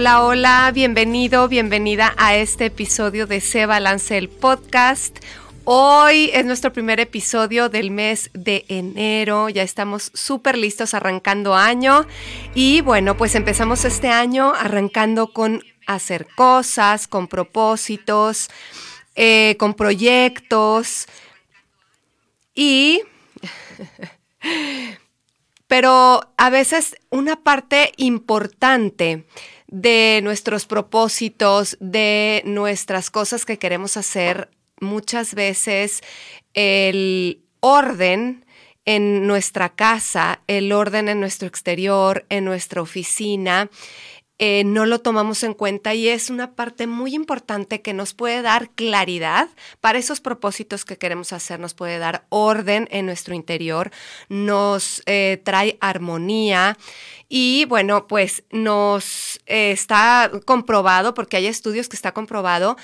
Hola, hola, bienvenido, bienvenida a este episodio de Se Balance el Podcast. Hoy es nuestro primer episodio del mes de enero, ya estamos súper listos arrancando año y bueno, pues empezamos este año arrancando con hacer cosas, con propósitos, eh, con proyectos y... Pero a veces una parte importante de nuestros propósitos, de nuestras cosas que queremos hacer, muchas veces el orden en nuestra casa, el orden en nuestro exterior, en nuestra oficina, eh, no lo tomamos en cuenta y es una parte muy importante que nos puede dar claridad para esos propósitos que queremos hacer, nos puede dar orden en nuestro interior, nos eh, trae armonía y bueno, pues nos eh, está comprobado, porque hay estudios que está comprobado,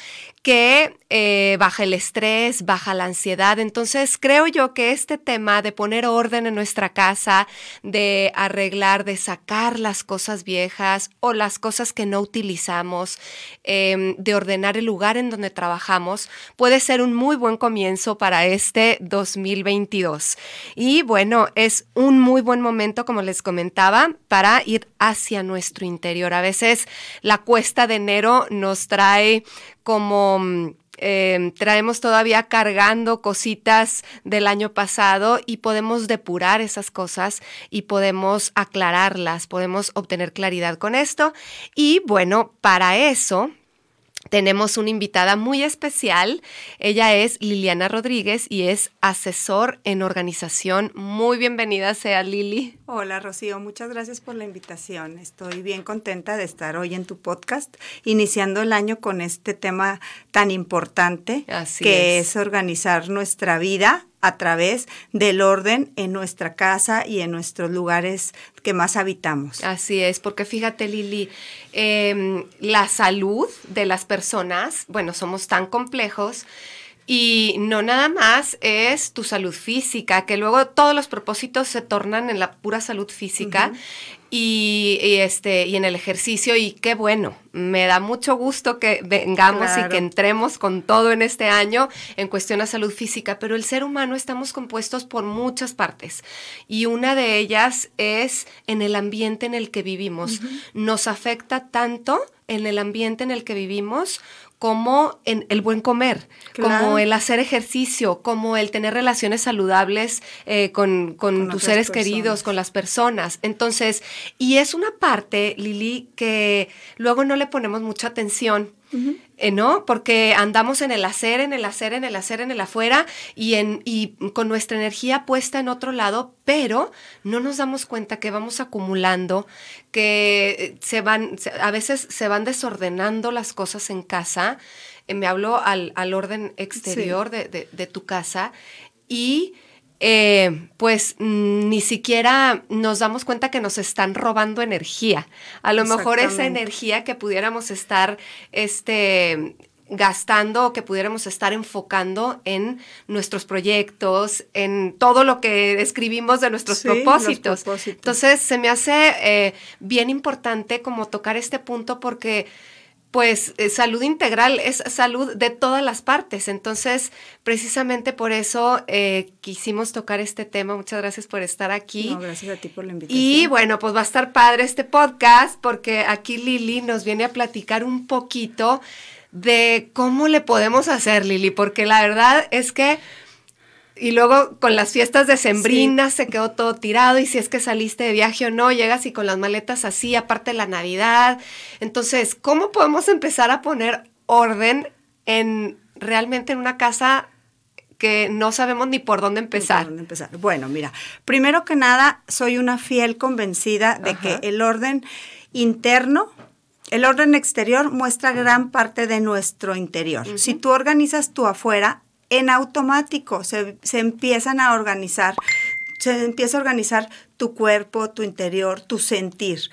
que eh, baja el estrés, baja la ansiedad. Entonces creo yo que este tema de poner orden en nuestra casa, de arreglar, de sacar las cosas viejas o las cosas que no utilizamos, eh, de ordenar el lugar en donde trabajamos, puede ser un muy buen comienzo para este 2022. Y bueno, es un muy buen momento, como les comentaba, para ir hacia nuestro interior. A veces la cuesta de enero nos trae como... Eh, traemos todavía cargando cositas del año pasado y podemos depurar esas cosas y podemos aclararlas, podemos obtener claridad con esto. Y bueno, para eso tenemos una invitada muy especial. Ella es Liliana Rodríguez y es asesor en organización. Muy bienvenida sea Lili. Hola Rocío, muchas gracias por la invitación. Estoy bien contenta de estar hoy en tu podcast, iniciando el año con este tema tan importante Así que es. es organizar nuestra vida a través del orden en nuestra casa y en nuestros lugares que más habitamos. Así es, porque fíjate Lili, eh, la salud de las personas, bueno, somos tan complejos. Y no nada más es tu salud física, que luego todos los propósitos se tornan en la pura salud física. Y, y, este, y en el ejercicio. Y qué bueno, me da mucho gusto que vengamos y que entremos con todo en este año en cuestión a salud física. Pero el ser humano estamos compuestos por muchas partes y una de ellas es en el ambiente en el que vivimos. Nos afecta tanto en el ambiente en el que vivimos como en el buen comer, como el hacer ejercicio, como el tener relaciones saludables eh, con, con Con tus seres personas. queridos, con las personas. Entonces, y es una parte, Lili, que luego no le ponemos mucha atención. Eh, ¿No? Porque andamos en el hacer, en el hacer, en el hacer, en el afuera y, en, y con nuestra energía puesta en otro lado, pero no nos damos cuenta que vamos acumulando, que eh, se van, a veces se van desordenando las cosas en casa. Eh, me hablo al, al orden exterior de, de- de tu casa y eh, pues mm, ni siquiera nos damos cuenta que nos están robando energía. A lo mejor esa energía que pudiéramos estar este, gastando o que pudiéramos estar enfocando en nuestros proyectos, en todo lo que escribimos de nuestros Sí, los propósitos. propósitos. Entonces se me hace eh, bien importante como tocar este punto porque pues eh, salud integral es salud de todas las partes. Entonces, precisamente por eso eh, quisimos tocar este tema. Muchas gracias por estar aquí. No, gracias a ti por la invitación. Y bueno, pues va a estar padre este podcast porque aquí Lili nos viene a platicar un poquito de cómo le podemos hacer, Lili, porque la verdad es que Y luego con las fiestas decembrinas se quedó todo tirado y si es que saliste de viaje o no, llegas y con las maletas así, aparte de la Navidad. Entonces, ¿cómo podemos empezar a poner orden en realmente en una casa que no sabemos ni por dónde empezar. dónde empezar. Bueno, mira, primero que nada, soy una fiel convencida de que el orden interno, el orden exterior muestra gran parte de nuestro interior. Si tú organizas tu afuera, en automático se, se empiezan a organizar, se empieza a organizar tu cuerpo, tu interior, tu sentir.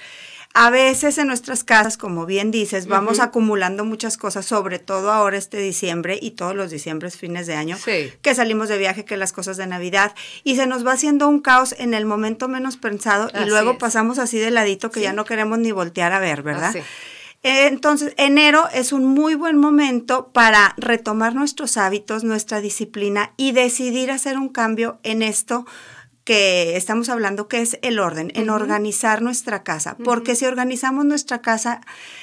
A veces en nuestras casas, como bien dices, vamos acumulando muchas cosas, sobre todo ahora este diciembre y todos los diciembres, fines de año, que salimos de viaje, que las cosas de Navidad, y se nos va haciendo un caos en el momento menos pensado y luego pasamos así de ladito que ya no queremos ni voltear a ver, ¿verdad? Entonces, enero es un muy buen momento para retomar nuestros hábitos, nuestra disciplina y decidir hacer un cambio en esto que estamos hablando que es el orden, en organizar nuestra casa, porque si organizamos nuestra casa,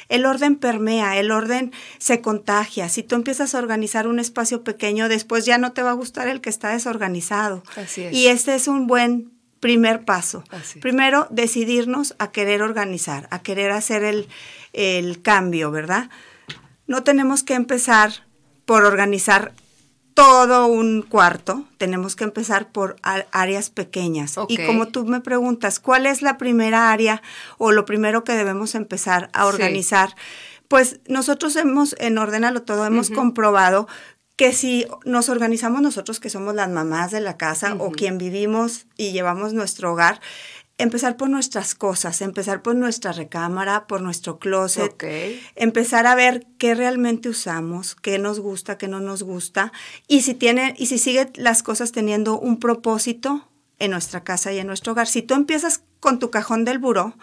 el orden permea, el orden se contagia. Si tú empiezas a organizar un espacio pequeño, después ya no te va a gustar el que está desorganizado. Así es. Y este es un buen primer paso. Primero, decidirnos a querer organizar, a querer hacer el, el cambio, ¿verdad? No tenemos que empezar por organizar todo un cuarto, tenemos que empezar por áreas pequeñas. Y como tú me preguntas, ¿cuál es la primera área o lo primero que debemos empezar a organizar? Pues nosotros hemos, en Ordenalo Todo, hemos comprobado que si nos organizamos nosotros, que somos las mamás de la casa o quien vivimos y llevamos nuestro hogar, empezar por nuestras cosas, empezar por nuestra recámara, por nuestro closet, empezar a ver qué realmente usamos, qué nos gusta, qué no nos gusta, y si tiene, y si sigue las cosas teniendo un propósito en nuestra casa y en nuestro hogar. Si tú empiezas con tu cajón del buró,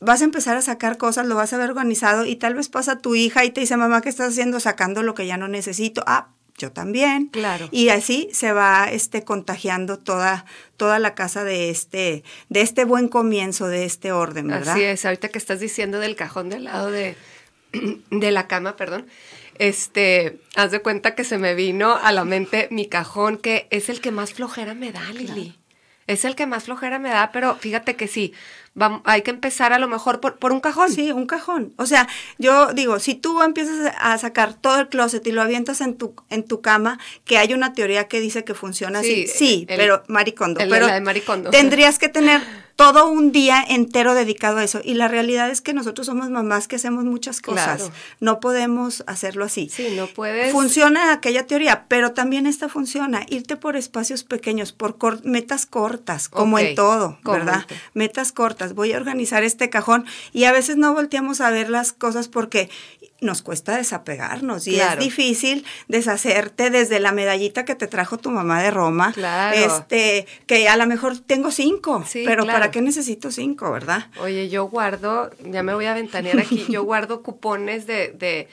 vas a empezar a sacar cosas, lo vas a ver organizado y tal vez pasa tu hija y te dice, mamá, ¿qué estás haciendo? Sacando lo que ya no necesito. Ah, yo también. Claro. Y así se va este, contagiando toda, toda la casa de este, de este buen comienzo, de este orden, ¿verdad? Así es, ahorita que estás diciendo del cajón del lado de, de la cama, perdón, este, haz de cuenta que se me vino a la mente mi cajón, que es el que más flojera me da, Lili. Es el que más flojera me da, pero fíjate que sí, hay que empezar a lo mejor por, por, un cajón. Sí, un cajón. O sea, yo digo, si tú empiezas a sacar todo el closet y lo avientas en tu, en tu cama, que hay una teoría que dice que funciona así, sí, pero maricondo. pero de maricondo. tendrías que tener todo un día entero dedicado a eso. Y la realidad es que nosotros somos mamás que hacemos muchas cosas. No podemos hacerlo así. Sí, no puedes. Funciona aquella teoría, pero también esta funciona. Irte por espacios pequeños, por metas cortas, como en todo, ¿verdad? Metas cortas. Voy a organizar este cajón y a veces no volteamos a ver las cosas porque nos cuesta desapegarnos y es difícil deshacerte desde la medallita que te trajo tu mamá de Roma. Claro. Este, que a lo mejor tengo cinco, pero ¿para qué necesito cinco, verdad? Oye, yo guardo, ya me voy a ventanear aquí, yo guardo cupones de, de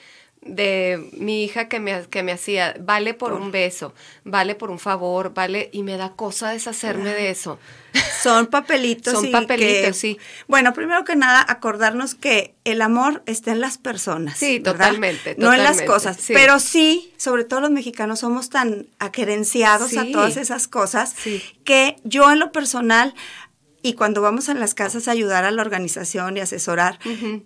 de mi hija que me, que me hacía, vale por un beso, vale por un favor, vale, y me da cosa deshacerme de eso. Son papelitos. Son papelitos, sí. Bueno, primero que nada, acordarnos que el amor está en las personas. Sí, totalmente, No en las cosas. Pero sí, sobre todo los mexicanos somos tan aquerenciados a todas esas cosas que yo en lo personal y cuando vamos a las casas a ayudar a la organización y asesorar,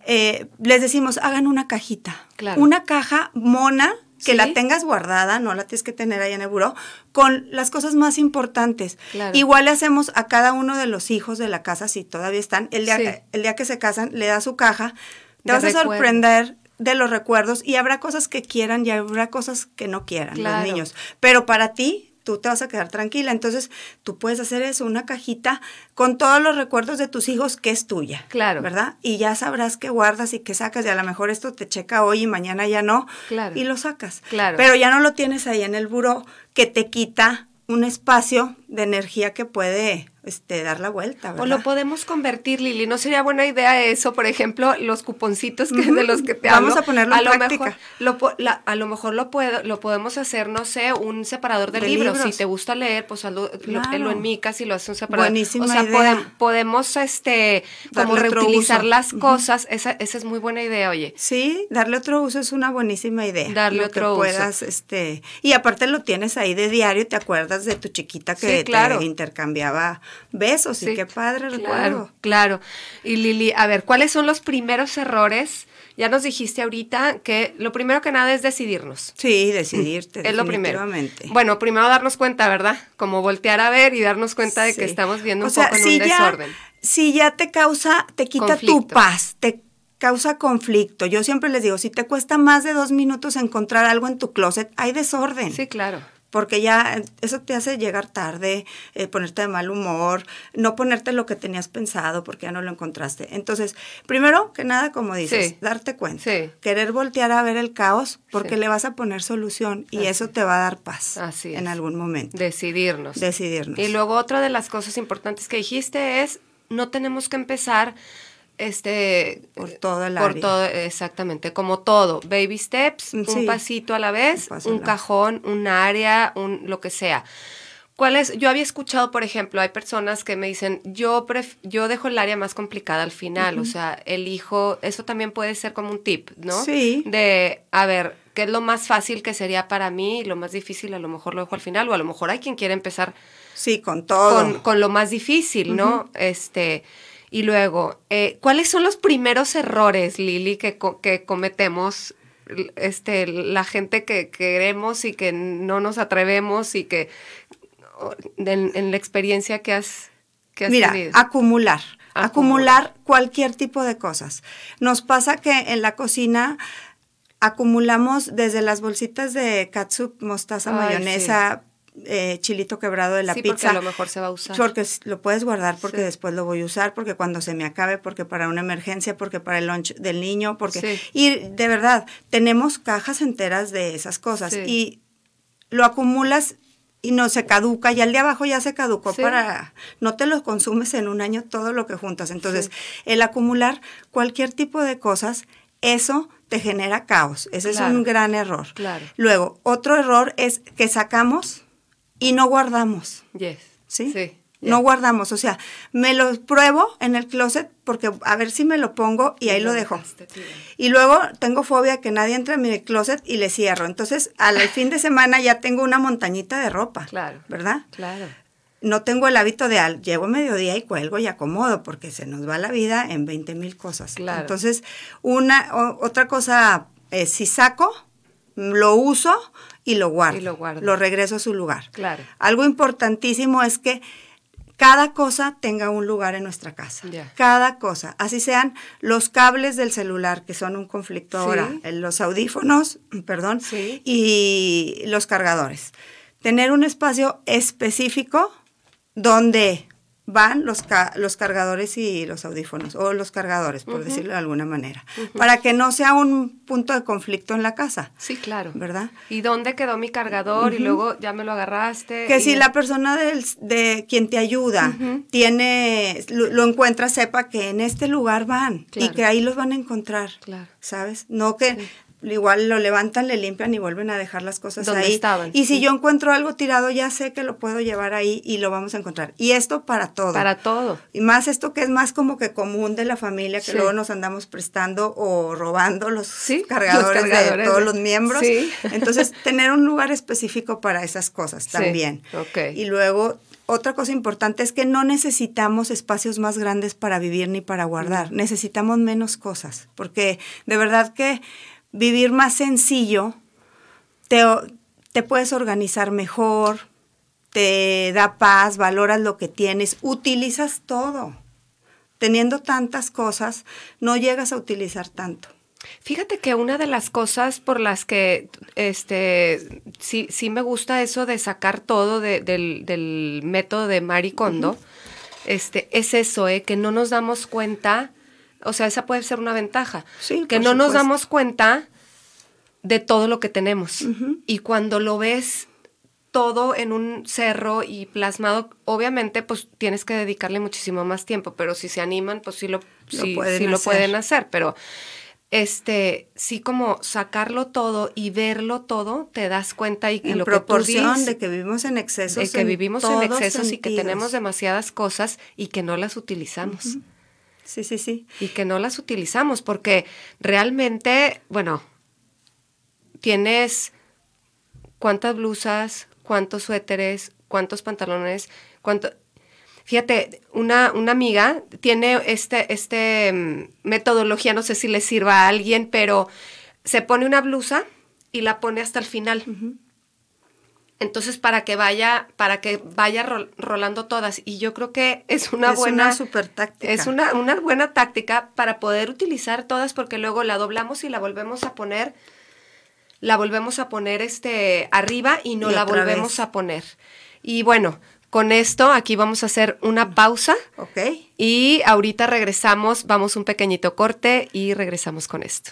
eh, les decimos, hagan una cajita. Una caja mona que la tengas guardada, no la tienes que tener ahí en el buró, con las cosas más importantes. Igual le hacemos a cada uno de los hijos de la casa, si todavía están, el día, el día que se casan, le da su caja, te vas a sorprender de los recuerdos y habrá cosas que quieran y habrá cosas que no quieran los niños. Pero para ti tú te vas a quedar tranquila. Entonces, tú puedes hacer eso, una cajita con todos los recuerdos de tus hijos que es tuya. Claro. ¿Verdad? Y ya sabrás qué guardas y qué sacas. Y a lo mejor esto te checa hoy y mañana ya no. Claro. Y lo sacas. Claro. Pero ya no lo tienes ahí en el buró que te quita un espacio de energía que puede este, dar la vuelta. ¿verdad? O lo podemos convertir, Lili. ¿No sería buena idea eso? Por ejemplo, los cuponcitos que, de los que te Vamos a ponerlo en práctica. Mejor, lo, a lo mejor lo, puedo, lo podemos hacer, no sé, un separador de, libros. Si te gusta leer, pues hazlo, lo, enmicas y lo haces un separador. Buenísima o sea, idea. podemos este, como reutilizar las cosas. Esa, esa es muy buena idea, oye. Sí, darle otro uso es una buenísima idea. Darle otro uso. Puedas, este, y aparte lo tienes ahí de diario, te acuerdas de tu chiquita que te intercambiaba besos y qué padre claro, recuerdo. Claro. Y Lili, a ver, ¿cuáles son los primeros errores? Ya nos dijiste ahorita que lo primero que nada es decidirnos. Sí, decidirte. Es lo primero. Bueno, primero darnos cuenta, ¿verdad? Como voltear a ver y darnos cuenta de que estamos viendo un poco en un desorden. Si ya te causa, te quita tu paz, te causa conflicto. Yo siempre les digo, si te cuesta más de dos minutos encontrar algo en tu closet, hay desorden. Sí, claro porque ya eso te hace llegar tarde, eh, ponerte de mal humor, no ponerte lo que tenías pensado porque ya no lo encontraste. Entonces, primero que nada, como dices, darte cuenta, querer voltear a ver el caos porque le vas a poner solución y eso te va a dar paz Así en algún momento. Decidirnos. Decidirnos. Y luego otra de las cosas importantes que dijiste es, no tenemos que empezar este por todo el por todo exactamente como todo baby steps un pasito a la vez un, cajón un área un lo que sea ¿Cuál es? Yo había escuchado, por ejemplo, hay personas que me dicen, yo, yo dejo el área más complicada al final, o sea, elijo, eso también puede ser como un tip, ¿no? Sí. De, a ver, ¿qué es lo más fácil que sería para mí y lo más difícil a lo mejor lo dejo al final, o a lo mejor hay quien quiere empezar. Sí, con todo. Con, lo más difícil, ¿no? Este, y luego, eh, ¿cuáles son los primeros errores, Lili, que, que cometemos este, la gente que queremos y que no nos atrevemos y que en, la experiencia que has, que Mira, acumular, acumular, cualquier tipo de cosas. Nos pasa que en la cocina acumulamos desde las bolsitas de catsup, mostaza, mayonesa, eh, chilito quebrado de la sí, pizza. Porque a lo mejor se va a usar. Porque lo puedes guardar porque después lo voy a usar, porque cuando se me acabe, porque para una emergencia, porque para el lunch del niño, porque... Y de verdad, tenemos cajas enteras de esas cosas y lo acumulas y no se caduca y al de abajo ya se caducó para no te lo consumes en un año todo lo que juntas. Entonces, el acumular cualquier tipo de cosas, eso te genera caos. Ese es un gran error. Claro. Luego, otro error es que sacamos y no guardamos. Yes. ¿Sí? Sí. No guardamos, o sea, me lo pruebo en el closet porque a ver si me lo pongo y, ahí lo, dejo. Y luego tengo fobia que nadie entre en mi closet y le cierro. Entonces, al fin de semana ya tengo una montañita de ropa. Claro. ¿Verdad? Claro. No tengo el hábito de al, llego mediodía y cuelgo y acomodo porque se nos va la vida en 20 mil cosas. Claro. Entonces, una, otra cosa, es si saco, lo uso y lo guardo. Y lo guardo. Lo regreso a su lugar. Claro. Algo importantísimo es que cada cosa tenga un lugar en nuestra casa. Cada cosa. Así sean los cables del celular, que son un conflicto ahora, los audífonos, perdón, y los cargadores. Tener un espacio específico donde van los, los cargadores y los audífonos, o los cargadores, por decirlo de alguna manera, para que no sea un punto de conflicto en la casa. Sí, claro. ¿Verdad? ¿Y dónde quedó mi cargador? Y luego ya me lo agarraste. Que si la persona del, de quien te ayuda tiene, lo, encuentra, sepa que en este lugar van y que ahí los van a encontrar. Claro. ¿Sabes? No que igual lo levantan, le limpian y vuelven a dejar las cosas ahí. Estaban, y si yo encuentro algo tirado, ya sé que lo puedo llevar ahí y lo vamos a encontrar. Y esto para todo. Para todo. Y más esto que es más como que común de la familia, que luego nos andamos prestando o robando los, cargadores, de todos los miembros. Entonces, tener un lugar específico para esas cosas también. Okay. Y luego otra cosa importante es que no necesitamos espacios más grandes para vivir ni para guardar. Necesitamos menos cosas, porque de verdad que vivir más sencillo, te, te puedes organizar mejor, te da paz, valoras lo que tienes, utilizas todo. Teniendo tantas cosas, no llegas a utilizar tanto. Fíjate que una de las cosas por las que este sí, sí me gusta eso de sacar todo del, método de Maricondo, este, es eso, eh, que no nos damos cuenta o sea, esa puede ser una ventaja. que no nos damos cuenta de todo lo que tenemos. Y cuando lo ves todo en un cerro y plasmado, obviamente, pues tienes que dedicarle muchísimo más tiempo, pero si se animan, pues sí lo, pueden, lo pueden hacer. Pero este, sí como sacarlo todo y verlo todo, te das cuenta y, en lo proporción que de que vivimos en excesos. De que vivimos en excesos y que tenemos demasiadas cosas y que no las utilizamos. Sí, sí, sí. Y que no las utilizamos porque realmente, bueno, tienes cuántas blusas, cuántos suéteres, cuántos pantalones, cuánto... Fíjate, una, una amiga tiene este, este mm, metodología, no sé si le sirva a alguien, pero se pone una blusa y la pone hasta el final. Entonces, para que vaya, para que vaya rolando todas. Y yo creo que es una buena. Es una super táctica. Es una, una buena táctica para poder utilizar todas, porque luego la doblamos y la volvemos a poner. La volvemos a poner este arriba y no la volvemos a poner. Y bueno, con esto aquí vamos a hacer una pausa. Ok. Y ahorita regresamos, vamos un pequeñito corte y regresamos con esto.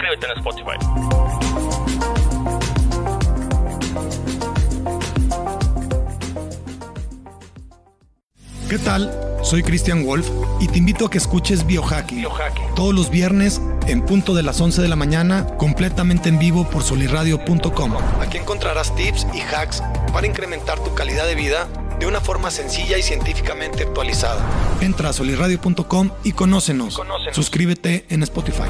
en Spotify. ¿Qué tal? Soy Christian Wolf y te invito a que escuches Biohacking, todos los viernes en punto de las 11 de la mañana, completamente en vivo por soliradio.com. Aquí encontrarás tips y hacks para incrementar tu calidad de vida de una forma sencilla y científicamente actualizada. Entra a soliradio.com y conócenos. Suscríbete en Spotify.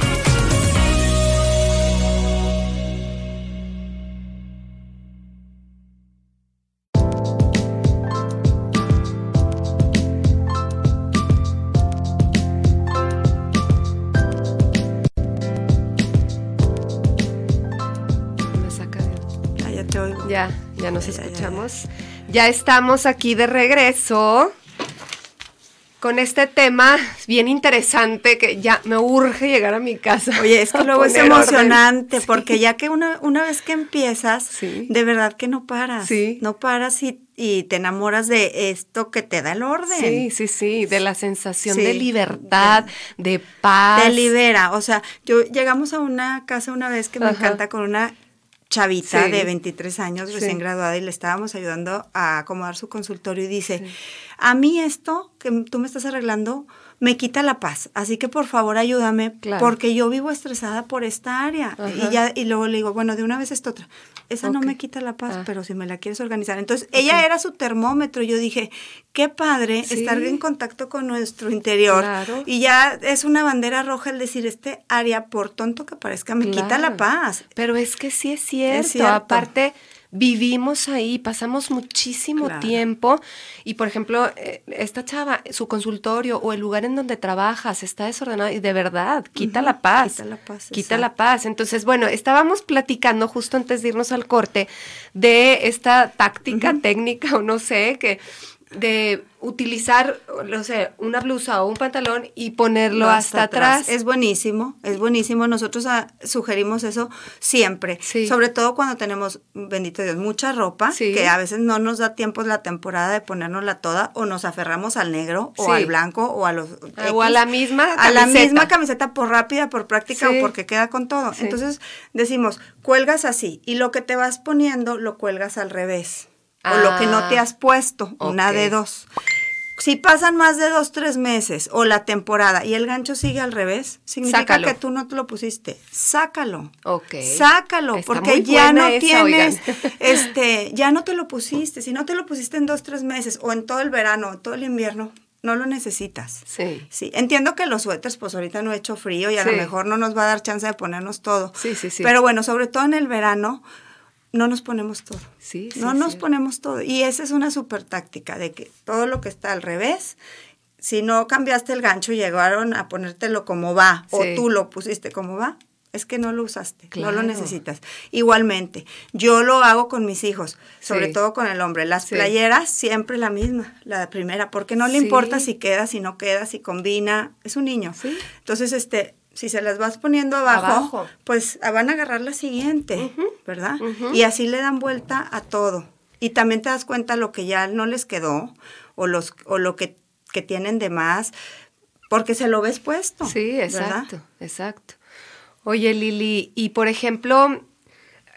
Ya, ya nos escuchamos. Ya, estamos aquí de regreso con este tema bien interesante que ya me urge llegar a mi casa. Oye, es que luego es emocionante porque ya que una, una vez que empiezas, de verdad que no paras. No paras y, y, te enamoras de esto que te da el orden. Sí, sí, sí, de la sensación de libertad, de, paz. Te libera. O sea, yo llegamos a una casa una vez que me encanta con una chavita de 23 años, recién graduada, y le estábamos ayudando a acomodar su consultorio y dice, a mí esto que tú me estás arreglando me quita la paz, así que por favor ayúdame, porque yo vivo estresada por esta área. Y, ya, y luego le digo, bueno, de una vez esta otra. Esa no me quita la paz, ah. pero si me la quieres organizar. Entonces, ella era su termómetro. Yo dije, qué padre estar en contacto con nuestro interior. Y ya es una bandera roja el decir, este área, por tonto que parezca, me quita la paz. Pero es que sí es cierto. Es cierto. Aparte vivimos ahí, pasamos muchísimo tiempo y por ejemplo, eh, esta chava, su consultorio o el lugar en donde trabajas está desordenado y de verdad, quita la paz. Quita la paz. Quita la paz. Entonces, bueno, estábamos platicando justo antes de irnos al corte de esta táctica, técnica o no sé, que de utilizar, no sé, una blusa o un pantalón y ponerlo hasta, atrás. Es buenísimo, es buenísimo. Nosotros ah, sugerimos eso siempre, sobre todo cuando tenemos, bendito Dios, mucha ropa, que a veces no nos da tiempo la temporada de ponérnosla toda o nos aferramos al negro o al blanco o a los... o a la misma camiseta. A la misma camiseta por rápida, por práctica o porque queda con todo. Entonces decimos, cuelgas así y lo que te vas poniendo lo cuelgas al revés o lo que no te ah, has puesto, una de dos. Si pasan más de dos, tres meses o la temporada y el gancho sigue al revés, significa que tú no te lo pusiste. Sácalo. Ok. Sácalo, porque ya no tienes, este, ya no te lo pusiste. Si no te lo pusiste en dos, tres meses o en todo el verano, todo el invierno, no lo necesitas. Sí. Sí. Entiendo que los suéteres, pues ahorita no he hecho frío y a lo mejor no nos va a dar chance de ponernos todo. Sí, sí, sí. Pero bueno, sobre todo en el verano, no nos ponemos todo. Sí, sí, no nos ponemos todo. Y esa es una super táctica de que todo lo que está al revés, si no cambiaste el gancho llegaron a ponértelo como va, o tú lo pusiste como va, es que no lo usaste, no lo necesitas. Igualmente, yo lo hago con mis hijos, sobre Sí. todo con el hombre. Las Sí. playeras siempre la misma, la primera, porque no le Sí. importa si queda, si no queda, si combina, es un niño. Entonces, este, si se las vas poniendo abajo, Abajo. pues ah, van a agarrar la siguiente, ¿verdad? Y así le dan vuelta a todo. Y también te das cuenta lo que ya no les quedó o, los, o lo que, que tienen de más, porque se lo ves puesto. Sí, ¿verdad? exacto, exacto. Oye, Lili, y por ejemplo,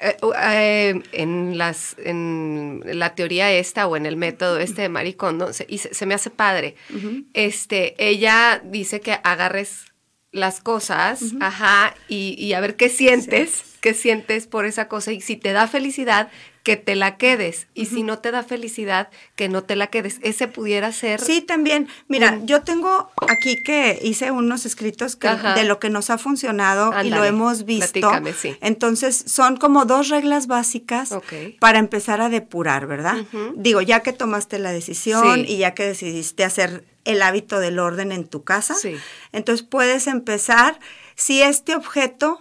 eh, eh, en, las, en la teoría esta o en el método este de Maricondo, se, y se, se me hace padre, este, ella dice que agarres las cosas, ajá, y, y a ver qué sientes, qué sientes por esa cosa, y si te da felicidad, que te la quedes, y si no te da felicidad, que no te la quedes. Ese pudiera ser... Sí, también. Mira, un- yo tengo aquí que hice unos escritos que, de lo que nos ha funcionado y lo hemos visto. sí. Entonces, son como dos reglas básicas para empezar a depurar, ¿verdad? Digo, ya que tomaste la decisión Sí. y ya que decidiste hacer el hábito del orden en tu casa, Sí. entonces puedes empezar si este objeto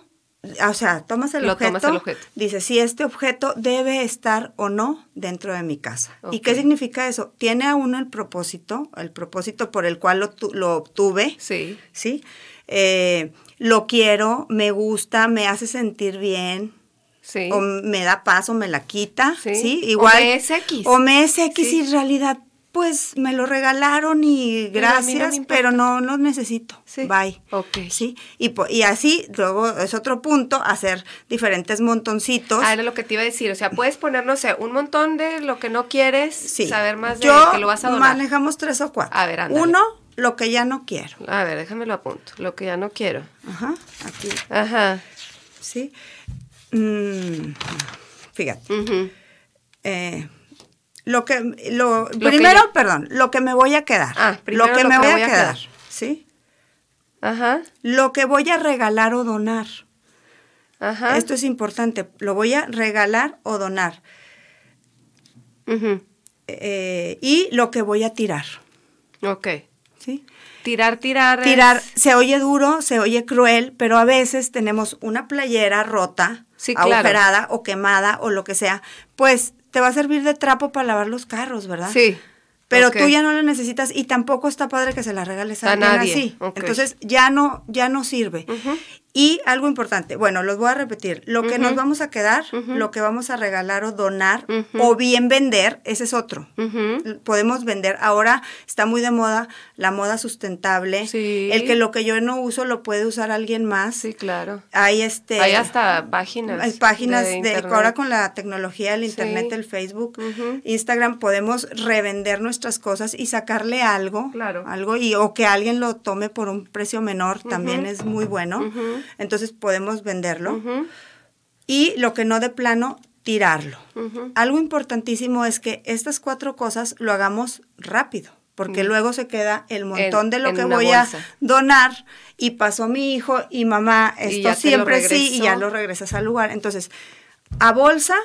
o sea, tomas el, Lo objeto, tomas el objeto. dice si este objeto debe estar o no dentro de mi casa. ¿Y qué significa eso? Tiene a uno el propósito, el propósito por el cual lo, tu- lo obtuve, Sí. ¿sí? Eh, lo quiero, me gusta, me hace sentir bien, Sí. o me da paz o me la quita, Sí. ¿sí? O Igual. me es X. O me es X Sí. y en realidad, pues me lo regalaron y no gracias, pero no lo necesito. Sí. Bye. Ok. Sí. Y, y así, luego es otro punto, hacer diferentes montoncitos. Ah, era lo que te iba a decir. O sea, puedes poner, no sé, un montón de lo que no quieres, Sí. saber más de Yo que lo vas a donar. manejamos tres o cuatro. A ver, ándale. Uno, lo que ya no quiero. A ver, déjame lo apunto. Lo que ya no quiero. Ajá, aquí, Ajá. sí. Mm, fíjate. eh, lo que, lo, primero, perdón, lo que me voy a quedar. Ah, primero lo que lo me que voy, voy a quedar, quedar. ¿sí? Ajá. Lo que voy a regalar o donar. Ajá. Esto es importante. Lo voy a regalar o donar. Eh, y lo que voy a tirar, Ok. ¿sí? Tirar, tirar. es- Tirar, se oye duro, se oye cruel, pero a veces tenemos una playera rota, Sí, claro. agujerada o quemada o lo que sea, pues te va a servir de trapo para lavar los carros, ¿verdad? Sí. Pero tú ya no la necesitas y tampoco está padre que se la regales a, A alguien nadie, así. Entonces ya no, ya no sirve. Y algo importante, bueno, los voy a repetir. Lo que nos vamos a quedar, lo que vamos a regalar o donar, o bien vender, ese es otro. Podemos vender. Ahora está muy de moda la moda sustentable. Sí. El que lo que yo no uso lo puede usar alguien más. Sí, claro. Hay este. Hay hasta páginas. hay páginas de, ahora con la tecnología, el Sí. internet, el Facebook. Instagram, podemos revender nuestras cosas y sacarle algo, Claro. algo y o que alguien lo tome por un precio menor, también es muy bueno. Entonces podemos venderlo y lo que no de plano tirarlo. Algo importantísimo es que estas cuatro cosas lo hagamos rápido, porque luego se queda el montón En- de lo que voy bolsa. a donar y pasó mi hijo y mamá, esto siempre sí y ya lo regresas al lugar. Entonces, a bolsa,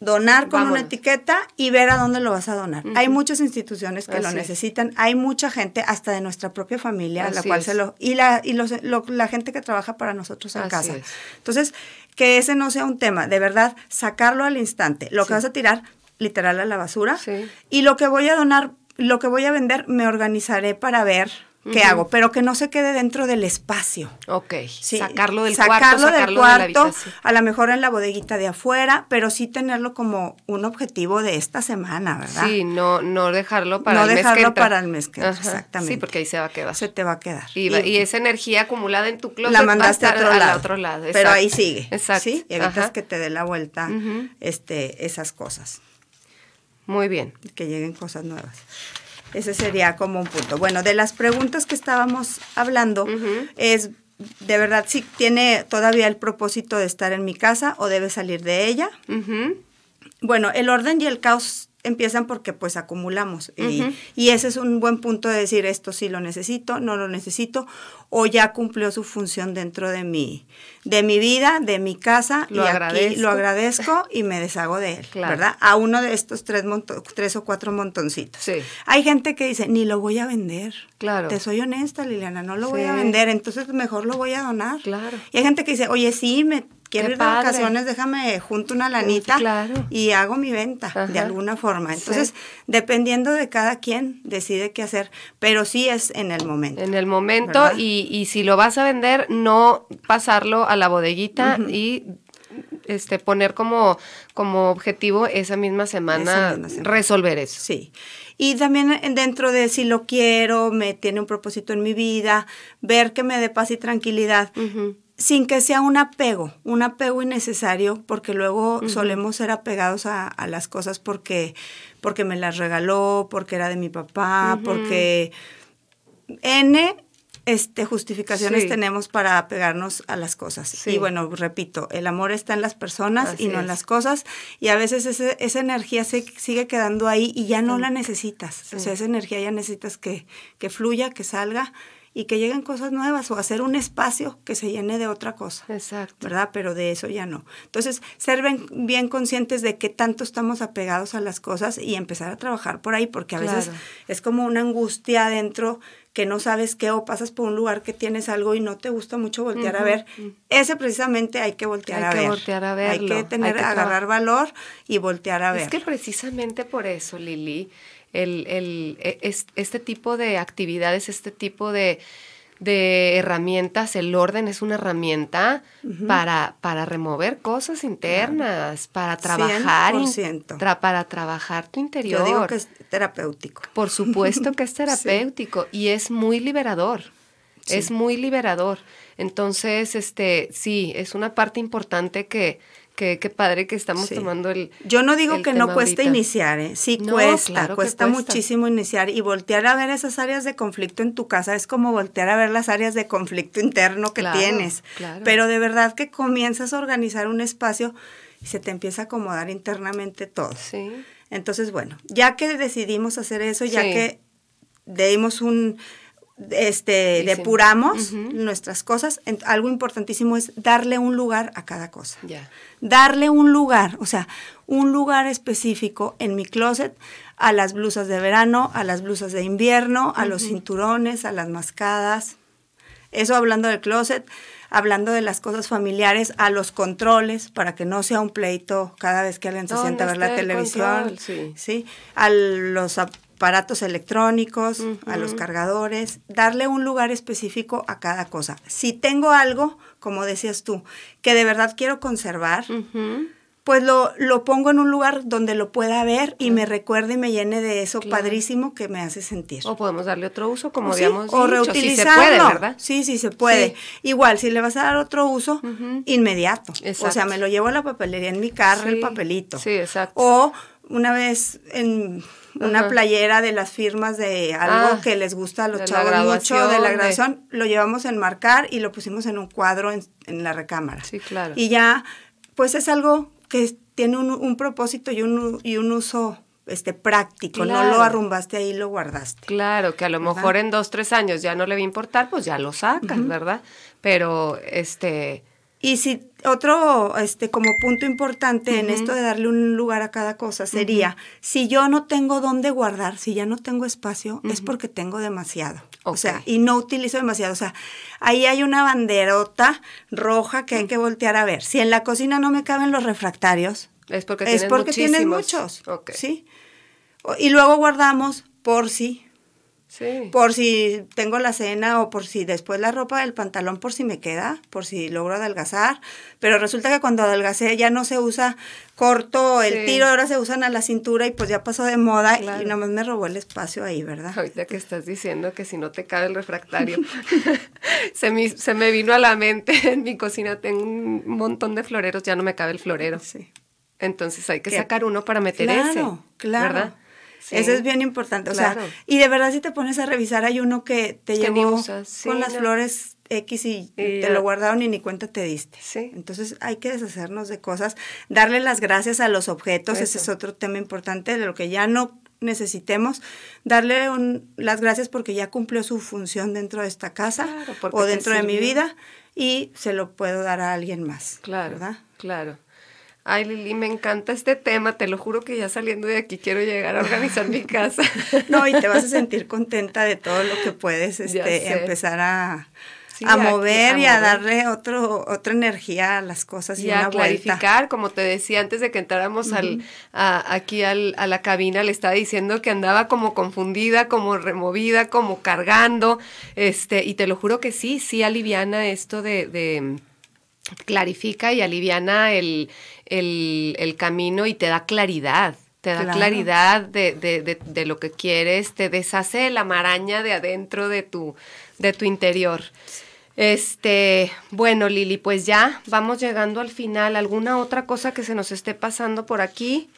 donar con una etiqueta y ver a dónde lo vas a donar. Hay muchas instituciones que lo Así es. necesitan, hay mucha gente, hasta de nuestra propia familia, a la Así cual es. se lo... Y, la, y los- lo- la gente que trabaja para nosotros en Así casa. es. Entonces, que ese no sea un tema, de verdad, sacarlo al instante. Lo que vas a tirar, literal, a la basura. Sí. Y lo que voy a donar, lo que voy a vender, me organizaré para ver qué Ujú. hago, pero que no se quede dentro del espacio. Ok. Sí, sacarlo del sacarlo cuarto, del sacarlo de la cuarto, habitación. a lo mejor en la bodeguita de afuera, pero sí tenerlo como un objetivo de esta semana, ¿verdad? Sí, no, no dejarlo para No el mes dejarlo que entra. para el mes que entra, exactamente. Sí, porque ahí se va a quedar. Se te va a quedar. Y, va- y esa energía acumulada en tu closet la va mandaste a estar otro al lado. otro lado. Pero ahí sigue. Exacto. ¿sí? Y evitas Ajá. que te dé la vuelta este, esas cosas, Muy bien. que lleguen cosas nuevas. Ese sería como un punto. Bueno, de las preguntas que estábamos hablando, es de verdad si tiene todavía el propósito de estar en mi casa o debe salir de ella. Bueno, el orden y el caos empiezan porque pues acumulamos y, y, ese es un buen punto de decir esto sí lo necesito, no lo necesito o ya cumplió su función dentro de mi, de mi vida, de mi casa lo y agradezco. aquí lo agradezco y me deshago de él, ¿verdad? A uno de estos tres, tres o cuatro montoncitos. Sí. Hay gente que dice, ni lo voy a vender. Claro. Te soy honesta, Liliana, no lo voy a vender, entonces mejor lo voy a donar. Claro. Y hay gente que dice, oye, sí, me quiero ir de vacaciones, déjame junto una lanita claro. y hago mi venta de alguna forma. Entonces, dependiendo de cada quien, decide qué hacer, pero sí es en el momento. En el momento y, y, si lo vas a vender, no pasarlo a la bodeguita y este poner como, como objetivo esa misma, semana, esa misma semana resolver eso. Sí. Y también dentro de si lo quiero, me tiene un propósito en mi vida, ver que me dé paz y tranquilidad. Uh -huh sin que sea un apego, un apego innecesario, porque luego uh -huh. solemos ser apegados a, a, las cosas porque, porque me las regaló, porque era de mi papá, uh -huh. porque N este, justificaciones sí. tenemos para apegarnos a las cosas. Sí. Y bueno, repito, el amor está en las personas Así y no es. en las cosas, y a veces ese, esa energía se sigue quedando ahí y ya no la necesitas. O sea, esa energía ya necesitas que, que fluya, que salga y que lleguen cosas nuevas o hacer un espacio que se llene de otra cosa. Exacto. ¿Verdad? Pero de eso ya no. Entonces, ser bien, bien conscientes de qué tanto estamos apegados a las cosas y empezar a trabajar por ahí, porque a Claro. veces es como una angustia adentro que no sabes qué o pasas por un lugar que tienes algo y no te gusta mucho voltear a ver. Ese precisamente hay que voltear Hay a que ver. voltear a Hay verlo, que tener, hay que agarrar valor y voltear a ver. Es que precisamente por eso, Lili, el, el, e- es- este tipo de actividades, este tipo de, de herramientas, el orden es una herramienta para, para remover cosas internas, para trabajar, in- 100%. tra- para trabajar tu interior. Yo digo que es terapéutico. Por supuesto que es terapéutico y es muy liberador. Sí. Es muy liberador. Entonces, este, sí, es una parte importante que, que, que padre que estamos Sí. tomando el. Yo no digo que no ahorita. iniciar, ¿eh? sí No, cuesta, claro cuesta, cuesta. muchísimo iniciar y voltear a ver esas áreas de conflicto en tu casa es como voltear a ver las áreas de conflicto interno que Claro, tienes. claro. Pero de verdad que comienzas a organizar un espacio y se te empieza a acomodar internamente todo. Sí. Entonces, bueno, ya que decidimos hacer eso, ya Sí. que dimos un este depuramos nuestras cosas, en- algo importantísimo es darle un lugar a cada cosa darle un lugar, o sea, un lugar específico en mi closet a las blusas de verano, a las blusas de invierno, a los cinturones, a las mascadas. Eso hablando del closet, hablando de las cosas familiares, a los controles, para que no sea un pleito cada vez que alguien se ¿Dónde sienta a ver la televisión. control? Sí. ¿sí? A los aparatos electrónicos, a los cargadores, darle un lugar específico a cada cosa. Si tengo algo, como decías tú, que de verdad quiero conservar, pues lo, lo pongo en un lugar donde lo pueda ver y me recuerde y me llene de eso Claro. padrísimo que me hace sentir. O podemos darle otro uso, como O sí, habíamos o dicho. Si se reutilizarlo. puede, ¿verdad? Sí, sí se puede. Sí. Igual, si le vas a dar otro uso, inmediato. O Exacto. sea, me lo llevo a la papelería en mi carro, el papelito. Sí, exacto. O una vez en una Ajá. playera de las firmas de algo Ah, que les gusta a los chavos mucho, de la de- graduación, lo llevamos a enmarcar y lo pusimos en un cuadro en, en la recámara. Sí, claro. Y ya, pues es algo que tiene un, un propósito y un, y un uso este práctico, no lo arrumbaste ahí y lo guardaste. Claro, que a lo ¿Verdad? mejor en dos, tres años ya no le va a importar, pues ya lo sacas, ¿verdad? Pero, este, Y si otro, este, como punto importante en esto de darle un lugar a cada cosa sería, si yo no tengo dónde guardar, si ya no tengo espacio, es porque tengo demasiado. O sea, y no utilizo demasiado. O sea, ahí hay una banderota roja que hay que voltear a ver. Si en la cocina no me caben los refractarios, es porque es tienes porque tienes muchísimos. muchos. ¿sí? Y luego guardamos por si, Sí. por si tengo la cena o por si después la ropa del pantalón por si me queda, por si logro adelgazar, pero resulta que cuando adelgacé ya no se usa corto el Sí. tiro, ahora se usan a la cintura y pues ya pasó de moda Claro. y nomás me robó el espacio ahí, ¿verdad? Ahorita que estás diciendo que si no te cabe el refractario, se, me, se me vino a la mente, en mi cocina tengo un montón de floreros, ya no me cabe el florero. Sí. Entonces hay que ¿Qué? sacar uno para meter Claro, ese. claro. ¿Verdad? Sí. Eso es bien importante. O Claro. sea, y de verdad si te pones a revisar, hay uno que te sí, con las no. flores X y, te lo guardaron y ni cuenta te diste. Sí. Entonces hay que deshacernos de cosas, darle las gracias a los objetos, ese es otro tema importante, de lo que ya no necesitemos, darle las gracias porque ya cumplió su función dentro de esta casa o dentro de mi vida y se lo puedo dar a alguien más. Claro, ¿verdad? claro. Ay, Lili, me encanta este tema. Te lo juro que ya saliendo de aquí quiero llegar a organizar mi casa. No, y te vas a sentir contenta de todo lo que puedes este, empezar a, a mover y a darle otro, otra energía a las cosas y, y a clarificar, como te decía antes de que entráramos al, aquí al, a la cabina, le estaba diciendo que andaba como confundida, como removida, como cargando, este, y te lo juro que sí, sí aliviana esto de, clarifica y aliviana el, el, camino y te da claridad te da claridad de, de, de, lo que quieres, te deshace la maraña de adentro de tu, de tu interior. Este, bueno, Lili, pues ya vamos llegando al final. ¿Alguna otra cosa que se nos esté pasando por aquí?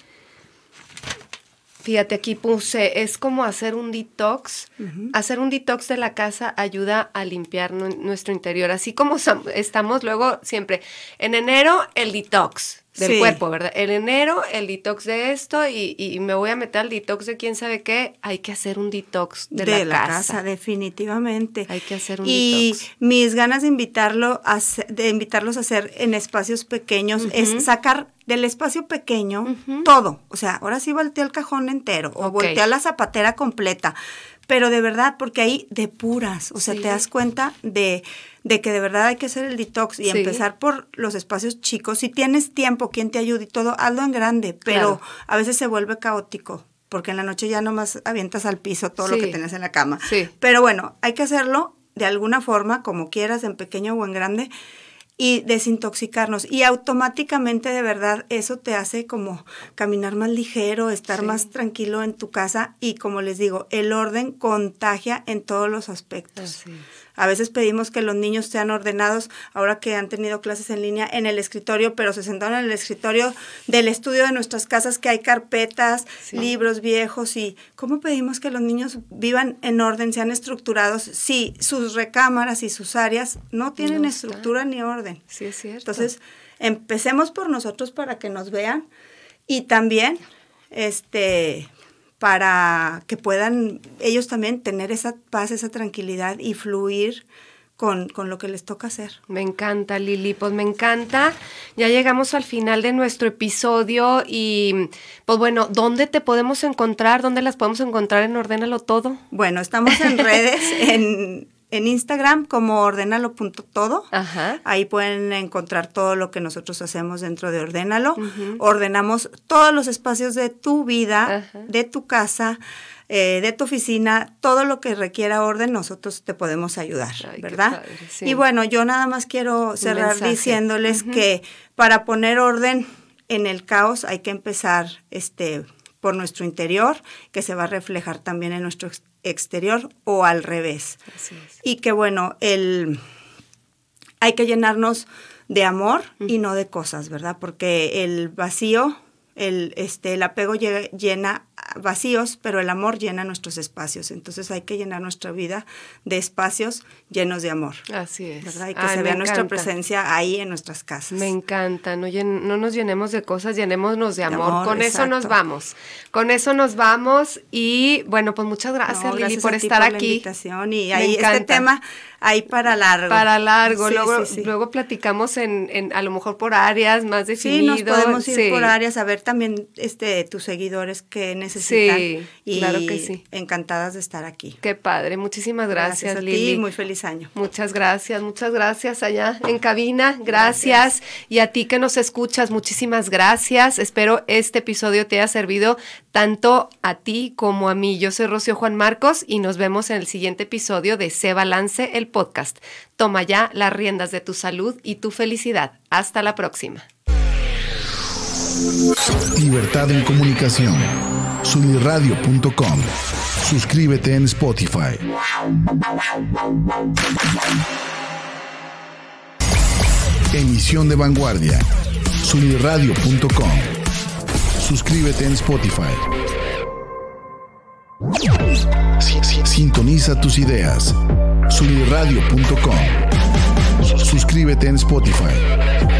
Fíjate, aquí puse, es como hacer un detox. Hacer un detox de la casa ayuda a limpiar nuestro interior. Así como estamos luego siempre. En enero, el detox del cuerpo, ¿verdad? En enero, el detox de esto y, me voy a meter al detox de quién sabe qué. Hay que hacer un detox de, la, la casa. definitivamente. Hay que hacer un y mis ganas de invitarlo a, de invitarlos a hacer en espacios pequeños es sacar del espacio pequeño todo. O sea, ahora sí voltea el cajón entero o voltea la zapatera completa pero de verdad, porque ahí depuras, o sea, te das cuenta de, de, que de verdad hay que hacer el detox y empezar por los espacios chicos. Si tienes tiempo, quien te ayude y todo, hazlo en grande, pero a veces se vuelve caótico porque en la noche ya nomás avientas al piso todo lo que tienes en la cama. Pero bueno, hay que hacerlo de alguna forma, como quieras, en pequeño o en grande, y desintoxicarnos. Y automáticamente de verdad eso te hace como caminar más ligero, estar más tranquilo en tu casa y como les digo, el orden contagia en todos los aspectos. A veces pedimos que los niños sean ordenados, ahora que han tenido clases en línea, en el escritorio, pero se sentaron en el escritorio del estudio de nuestras casas, que hay carpetas, libros viejos, y ¿cómo pedimos que los niños vivan en orden, sean estructurados, si sus recámaras y sus áreas no tienen estructura ni orden? Sí, es cierto. Entonces, empecemos por nosotros para que nos vean y también, este, para que puedan ellos también tener esa paz, esa tranquilidad y fluir con, con, lo que les toca hacer. Me encanta, Lili, pues me encanta. Ya llegamos al final de nuestro episodio y pues bueno, ¿dónde te podemos encontrar? ¿Dónde las podemos encontrar en Ordénalo Todo? Bueno, estamos en redes, en en Instagram como ordenalo.todo. Ahí pueden encontrar todo lo que nosotros hacemos dentro de Ordénalo. Ordenamos todos los espacios de tu vida, de tu casa, eh, de tu oficina, todo lo que requiera orden, nosotros te podemos ayudar, ¿verdad? Y bueno, yo nada más quiero cerrar diciéndoles que para poner orden en el caos hay que empezar este por nuestro interior, que se va a reflejar también en nuestro exterior o al revés. Y que bueno, el, hay que llenarnos de amor y no de cosas, ¿verdad? Porque el vacío, el, este, el apego llena vacíos, pero el amor llena nuestros espacios. Entonces hay que llenar nuestra vida de espacios llenos de amor. Así es. ¿verdad? Y que se vea nuestra presencia ahí en nuestras casas. Me encanta. No, no nos llenemos de cosas, llenémonos de amor. Con eso nos vamos. Con eso nos vamos. Y bueno, pues muchas gracias, Lili, por estar aquí. La invitación. Y ahí este tema Ahí para largo. Para largo. luego, luego platicamos en, en, a lo mejor por áreas más definidas. Sí, nos podemos ir por áreas a ver también este tus seguidores que necesitan. Sí, y claro que sí. Encantadas de estar aquí. Qué padre. Muchísimas gracias, gracias Lili. muy feliz año. Muchas gracias, muchas gracias allá en cabina. Gracias. Y a ti que nos escuchas, muchísimas gracias. Espero este episodio te haya servido tanto a ti como a mí. Yo soy Rocío Juan Marcos y nos vemos en el siguiente episodio de Se Balance el podcast. Toma ya las riendas de tu salud y tu felicidad. Hasta la próxima. Libertad en comunicación. Sunirradio.com. Suscríbete en Spotify. Emisión de vanguardia. Sunirradio.com. Suscríbete en Spotify. Sintoniza tus ideas suniradio.com Suscríbete en Spotify.